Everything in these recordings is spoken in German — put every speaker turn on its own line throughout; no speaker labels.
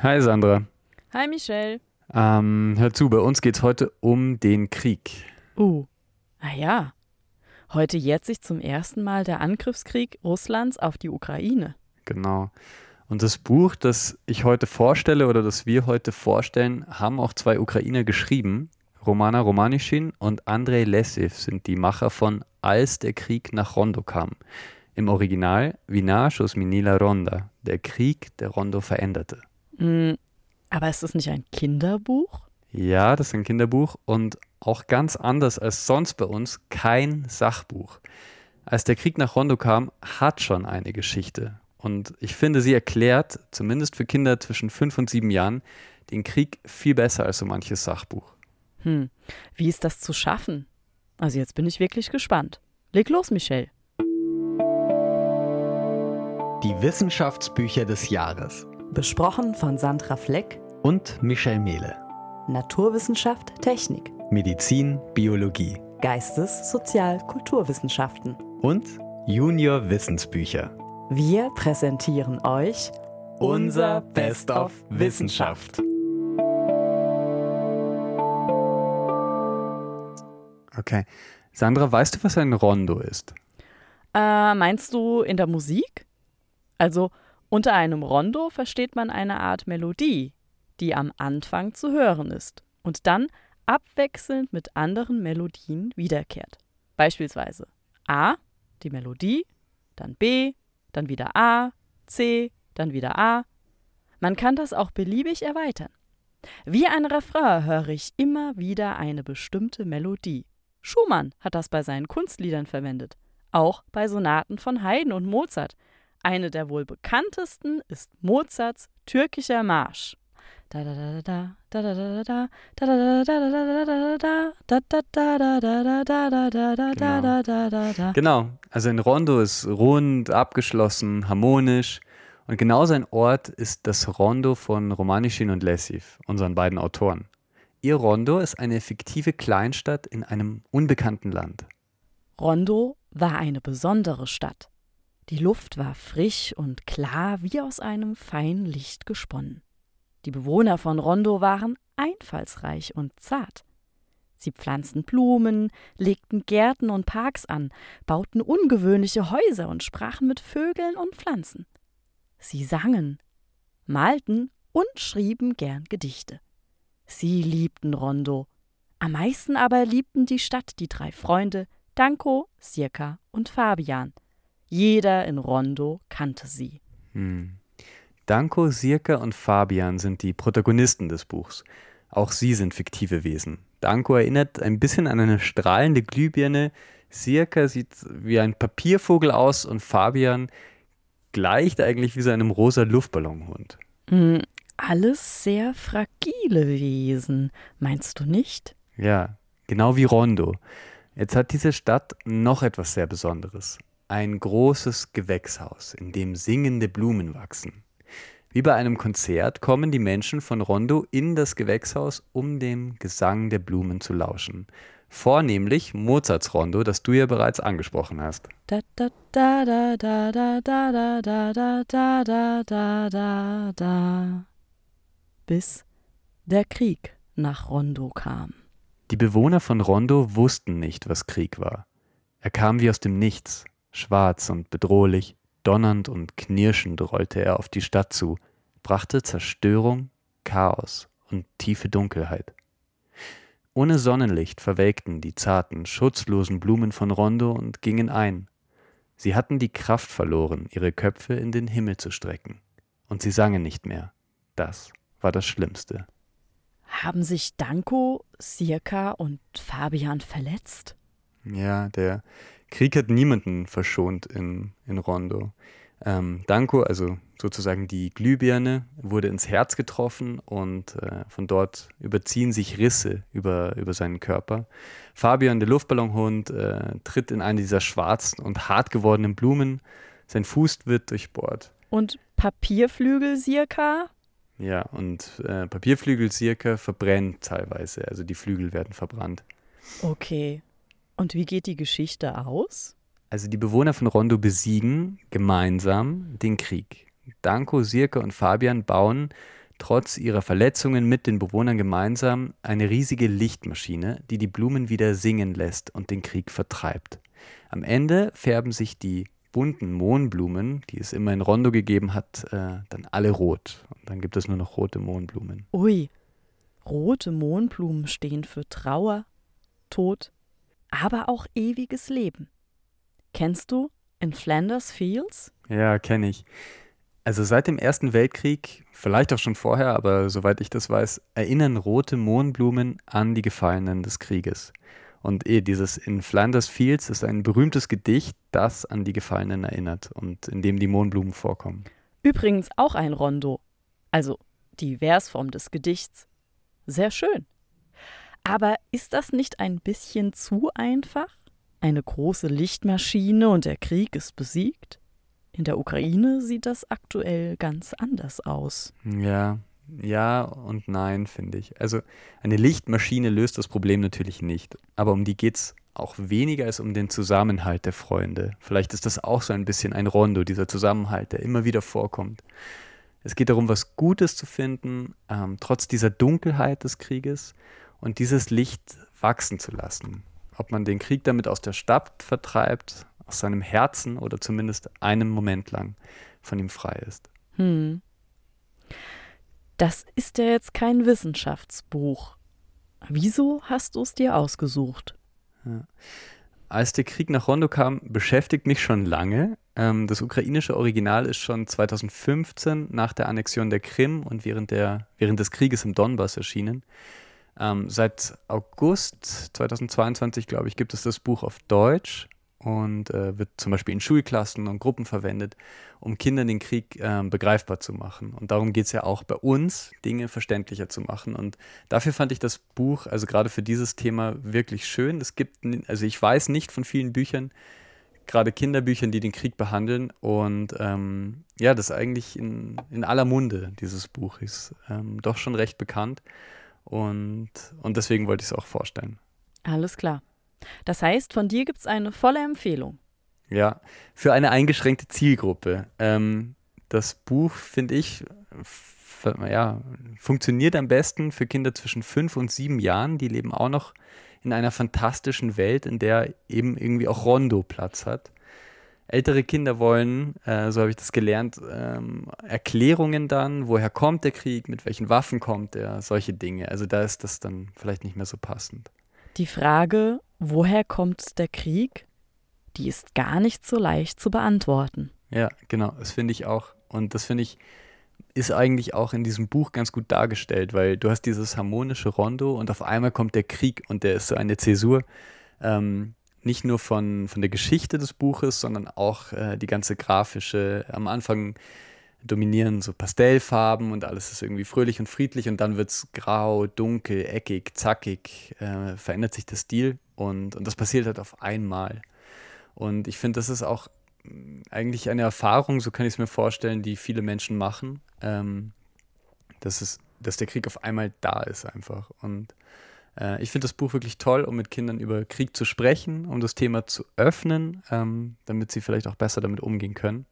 Hi Sandra.
Hi Michelle.
Ähm, hör zu, bei uns geht's heute um den Krieg.
Uh, ah ja. Heute jährt sich zum ersten Mal der Angriffskrieg Russlands auf die Ukraine.
Genau. Und das Buch, das ich heute vorstelle oder das wir heute vorstellen, haben auch zwei Ukrainer geschrieben. Romana Romanischin und Andrei Lesev sind die Macher von Als der Krieg nach Rondo kam. Im Original Vinachos Minila Ronda, der Krieg, der Rondo veränderte.
Mm, aber ist das nicht ein Kinderbuch?
Ja, das ist ein Kinderbuch und auch ganz anders als sonst bei uns kein Sachbuch. Als der Krieg nach Rondo kam, hat schon eine Geschichte. Und ich finde, sie erklärt, zumindest für Kinder zwischen fünf und sieben Jahren, den Krieg viel besser als so manches Sachbuch.
Hm, wie ist das zu schaffen? Also jetzt bin ich wirklich gespannt. Leg los, Michelle.
Die Wissenschaftsbücher des Jahres.
Besprochen von Sandra Fleck
und Michelle Mehle.
Naturwissenschaft, Technik.
Medizin, Biologie.
Geistes-, Sozial-, Kulturwissenschaften.
Und Junior Wissensbücher.
Wir präsentieren euch
unser Best of Wissenschaft.
Okay. Sandra, weißt du, was ein Rondo ist?
Äh, meinst du in der Musik? Also unter einem Rondo versteht man eine Art Melodie, die am Anfang zu hören ist und dann abwechselnd mit anderen Melodien wiederkehrt. Beispielsweise A, die Melodie, dann B, dann wieder A, C, dann wieder A. Man kann das auch beliebig erweitern. Wie ein Refrain höre ich immer wieder eine bestimmte Melodie. Schumann hat das bei seinen Kunstliedern verwendet, auch bei Sonaten von Haydn und Mozart. Eine der wohl bekanntesten ist Mozarts türkischer Marsch.
Genau, also ein Rondo ist rund, abgeschlossen, harmonisch. Und genau sein Ort ist das Rondo von Romanischin und Lessiv, unseren beiden Autoren. Ihr Rondo ist eine fiktive Kleinstadt in einem unbekannten Land.
Rondo war eine besondere Stadt. Die Luft war frisch und klar wie aus einem feinen Licht gesponnen. Die Bewohner von Rondo waren einfallsreich und zart. Sie pflanzten Blumen, legten Gärten und Parks an, bauten ungewöhnliche Häuser und sprachen mit Vögeln und Pflanzen. Sie sangen, malten und schrieben gern Gedichte. Sie liebten Rondo. Am meisten aber liebten die Stadt die drei Freunde Danko, Sirka und Fabian. Jeder in Rondo kannte sie.
Hm. Danko, Sirka und Fabian sind die Protagonisten des Buchs. Auch sie sind fiktive Wesen. Danko erinnert ein bisschen an eine strahlende Glühbirne, Sirka sieht wie ein Papiervogel aus und Fabian gleicht eigentlich wie so einem rosa Luftballonhund.
Mm, alles sehr fragile Wesen, meinst du nicht?
Ja, genau wie Rondo. Jetzt hat diese Stadt noch etwas sehr Besonderes ein großes Gewächshaus, in dem singende Blumen wachsen. Wie bei einem Konzert kommen die Menschen von Rondo in das Gewächshaus, um dem Gesang der Blumen zu lauschen. Vornehmlich Mozarts Rondo, das du ja bereits angesprochen hast.
Bis der Krieg nach Rondo kam.
Die Bewohner von Rondo wussten nicht, was Krieg war. Er kam wie aus dem Nichts schwarz und bedrohlich, Donnernd und knirschend rollte er auf die Stadt zu, brachte Zerstörung, Chaos und tiefe Dunkelheit. Ohne Sonnenlicht verwelkten die zarten, schutzlosen Blumen von Rondo und gingen ein. Sie hatten die Kraft verloren, ihre Köpfe in den Himmel zu strecken. Und sie sangen nicht mehr. Das war das Schlimmste.
Haben sich Danko, Sirka und Fabian verletzt?
Ja, der Krieg hat niemanden verschont in, in Rondo. Ähm, Danko, also sozusagen die Glühbirne, wurde ins Herz getroffen und äh, von dort überziehen sich Risse über, über seinen Körper. Fabian, der Luftballonhund, äh, tritt in eine dieser schwarzen und hart gewordenen Blumen. Sein Fuß wird durchbohrt.
Und Papierflügel Sirka?
Ja, und äh, Papierflügel Sirka verbrennt teilweise, also die Flügel werden verbrannt.
Okay. Und wie geht die Geschichte aus?
Also die Bewohner von Rondo besiegen gemeinsam den Krieg. Danko, Sirke und Fabian bauen trotz ihrer Verletzungen mit den Bewohnern gemeinsam eine riesige Lichtmaschine, die die Blumen wieder singen lässt und den Krieg vertreibt. Am Ende färben sich die bunten Mohnblumen, die es immer in Rondo gegeben hat, äh, dann alle rot. Und dann gibt es nur noch rote Mohnblumen.
Ui, rote Mohnblumen stehen für Trauer, Tod, aber auch ewiges Leben. Kennst du In Flanders Fields?
Ja, kenne ich. Also seit dem Ersten Weltkrieg, vielleicht auch schon vorher, aber soweit ich das weiß, erinnern rote Mohnblumen an die Gefallenen des Krieges. Und eh, dieses In Flanders Fields ist ein berühmtes Gedicht, das an die Gefallenen erinnert und in dem die Mohnblumen vorkommen.
Übrigens auch ein Rondo, also die Versform des Gedichts. Sehr schön. Aber ist das nicht ein bisschen zu einfach? Eine große Lichtmaschine und der Krieg ist besiegt? In der Ukraine sieht das aktuell ganz anders aus.
Ja, ja und nein, finde ich. Also eine Lichtmaschine löst das Problem natürlich nicht. Aber um die geht es auch weniger als um den Zusammenhalt der Freunde. Vielleicht ist das auch so ein bisschen ein Rondo, dieser Zusammenhalt, der immer wieder vorkommt. Es geht darum, was Gutes zu finden, ähm, trotz dieser Dunkelheit des Krieges und dieses Licht wachsen zu lassen. Ob man den Krieg damit aus der Stadt vertreibt aus seinem Herzen oder zumindest einen Moment lang von ihm frei ist.
Hm. Das ist ja jetzt kein Wissenschaftsbuch. Wieso hast du es dir ausgesucht?
Ja. Als der Krieg nach Rondo kam, beschäftigt mich schon lange. Ähm, das ukrainische Original ist schon 2015 nach der Annexion der Krim und während, der, während des Krieges im Donbass erschienen. Ähm, seit August 2022, glaube ich, gibt es das Buch auf Deutsch und äh, wird zum Beispiel in Schulklassen und Gruppen verwendet, um Kindern den Krieg äh, begreifbar zu machen. Und darum geht es ja auch bei uns, Dinge verständlicher zu machen. Und dafür fand ich das Buch, also gerade für dieses Thema, wirklich schön. Es gibt, also ich weiß nicht von vielen Büchern, gerade Kinderbüchern, die den Krieg behandeln. Und ähm, ja, das ist eigentlich in, in aller Munde, dieses Buch ist ähm, doch schon recht bekannt. Und, und deswegen wollte ich es auch vorstellen.
Alles klar. Das heißt, von dir gibt es eine volle Empfehlung.
Ja, für eine eingeschränkte Zielgruppe. Ähm, das Buch, finde ich, ja, funktioniert am besten für Kinder zwischen fünf und sieben Jahren. Die leben auch noch in einer fantastischen Welt, in der eben irgendwie auch Rondo Platz hat. Ältere Kinder wollen, äh, so habe ich das gelernt, ähm, Erklärungen dann, woher kommt der Krieg, mit welchen Waffen kommt er, solche Dinge. Also da ist das dann vielleicht nicht mehr so passend.
Die Frage, woher kommt der Krieg, die ist gar nicht so leicht zu beantworten.
Ja, genau, das finde ich auch. Und das finde ich, ist eigentlich auch in diesem Buch ganz gut dargestellt, weil du hast dieses harmonische Rondo und auf einmal kommt der Krieg und der ist so eine Zäsur. Ähm, nicht nur von, von der Geschichte des Buches, sondern auch äh, die ganze grafische. Am Anfang dominieren so Pastellfarben und alles ist irgendwie fröhlich und friedlich und dann wird es grau, dunkel, eckig, zackig, äh, verändert sich der Stil und, und das passiert halt auf einmal. Und ich finde, das ist auch mm, eigentlich eine Erfahrung, so kann ich es mir vorstellen, die viele Menschen machen, ähm, dass, es, dass der Krieg auf einmal da ist einfach. Und äh, ich finde das Buch wirklich toll, um mit Kindern über Krieg zu sprechen, um das Thema zu öffnen, ähm, damit sie vielleicht auch besser damit umgehen können.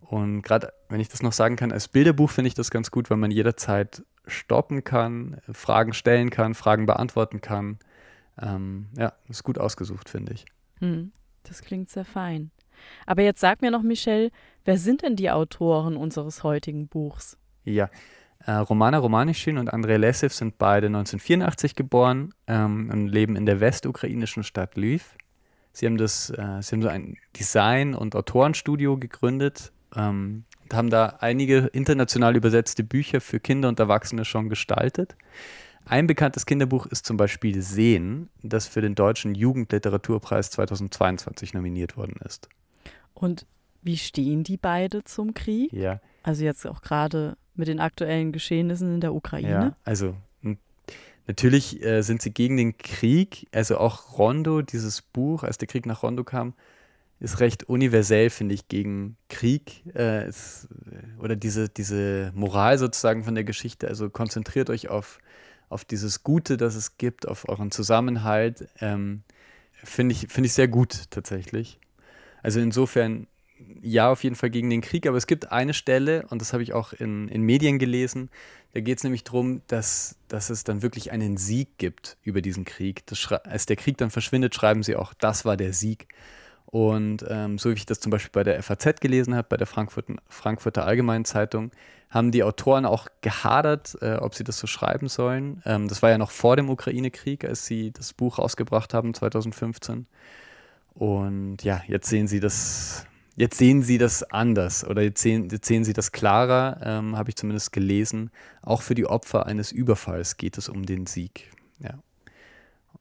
Und gerade, wenn ich das noch sagen kann, als Bilderbuch finde ich das ganz gut, weil man jederzeit stoppen kann, Fragen stellen kann, Fragen beantworten kann. Ähm, ja, ist gut ausgesucht, finde ich.
Hm, das klingt sehr fein. Aber jetzt sag mir noch, Michelle, wer sind denn die Autoren unseres heutigen Buchs?
Ja, äh, Romana Romanischin und Andrei Lesev sind beide 1984 geboren ähm, und leben in der westukrainischen Stadt Lviv. Sie haben, das, äh, sie haben so ein Design- und Autorenstudio gegründet, ähm, und haben da einige international übersetzte Bücher für Kinder und Erwachsene schon gestaltet. Ein bekanntes Kinderbuch ist zum Beispiel Sehen, das für den Deutschen Jugendliteraturpreis 2022 nominiert worden ist.
Und wie stehen die beide zum Krieg?
Ja.
Also jetzt auch gerade mit den aktuellen Geschehnissen in der Ukraine?
Ja, also natürlich äh, sind sie gegen den Krieg. Also auch Rondo, dieses Buch, als der Krieg nach Rondo kam, ist recht universell, finde ich, gegen Krieg äh, ist, oder diese, diese Moral sozusagen von der Geschichte. Also konzentriert euch auf, auf dieses Gute, das es gibt, auf euren Zusammenhalt. Ähm, finde ich, find ich sehr gut tatsächlich. Also insofern ja, auf jeden Fall gegen den Krieg, aber es gibt eine Stelle, und das habe ich auch in, in Medien gelesen, da geht es nämlich darum, dass, dass es dann wirklich einen Sieg gibt über diesen Krieg. Das als der Krieg dann verschwindet, schreiben sie auch, das war der Sieg. Und ähm, so wie ich das zum Beispiel bei der FAZ gelesen habe, bei der Frankfurter, Frankfurter Allgemeinen Zeitung, haben die Autoren auch gehadert, äh, ob sie das so schreiben sollen. Ähm, das war ja noch vor dem Ukraine-Krieg, als sie das Buch rausgebracht haben, 2015. Und ja, jetzt sehen sie das, jetzt sehen sie das anders oder jetzt sehen, jetzt sehen sie das klarer, ähm, habe ich zumindest gelesen. Auch für die Opfer eines Überfalls geht es um den Sieg. Ja.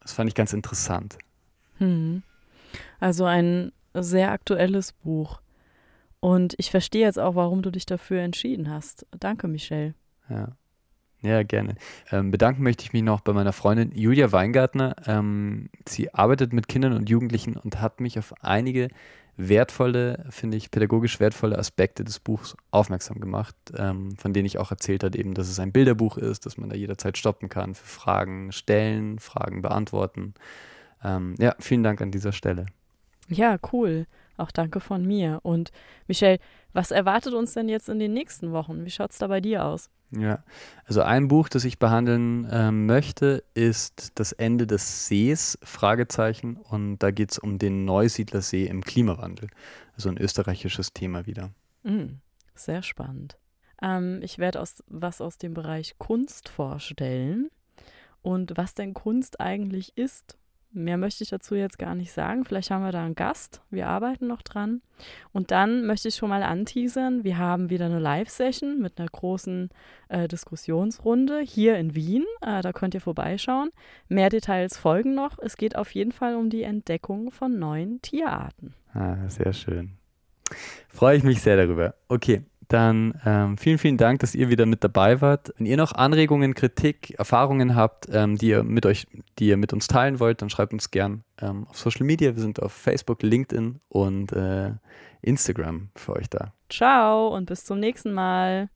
Das fand ich ganz interessant.
Hm. Also ein sehr aktuelles Buch. Und ich verstehe jetzt auch, warum du dich dafür entschieden hast. Danke, Michelle.
Ja. Ja, gerne. Ähm, bedanken möchte ich mich noch bei meiner Freundin Julia Weingartner. Ähm, sie arbeitet mit Kindern und Jugendlichen und hat mich auf einige wertvolle, finde ich, pädagogisch wertvolle Aspekte des Buchs aufmerksam gemacht, ähm, von denen ich auch erzählt habe, eben, dass es ein Bilderbuch ist, dass man da jederzeit stoppen kann für Fragen stellen, Fragen beantworten. Ähm, ja, vielen Dank an dieser Stelle.
Ja, cool. Auch danke von mir. Und Michelle, was erwartet uns denn jetzt in den nächsten Wochen? Wie schaut es da bei dir aus?
Ja, also ein Buch, das ich behandeln äh, möchte, ist Das Ende des Sees, Fragezeichen. Und da geht es um den Neusiedlersee im Klimawandel. Also ein österreichisches Thema wieder.
Mm, sehr spannend. Ähm, ich werde aus, was aus dem Bereich Kunst vorstellen. Und was denn Kunst eigentlich ist Mehr möchte ich dazu jetzt gar nicht sagen. Vielleicht haben wir da einen Gast. Wir arbeiten noch dran. Und dann möchte ich schon mal anteasern. Wir haben wieder eine Live-Session mit einer großen äh, Diskussionsrunde hier in Wien. Äh, da könnt ihr vorbeischauen. Mehr Details folgen noch. Es geht auf jeden Fall um die Entdeckung von neuen Tierarten.
Ah, sehr schön. Freue ich mich sehr darüber. Okay, dann ähm, vielen, vielen Dank, dass ihr wieder mit dabei wart. Wenn ihr noch Anregungen, Kritik, Erfahrungen habt, ähm, die ihr mit euch, die ihr mit uns teilen wollt, dann schreibt uns gern ähm, auf Social Media. Wir sind auf Facebook, LinkedIn und äh, Instagram für euch da.
Ciao und bis zum nächsten Mal.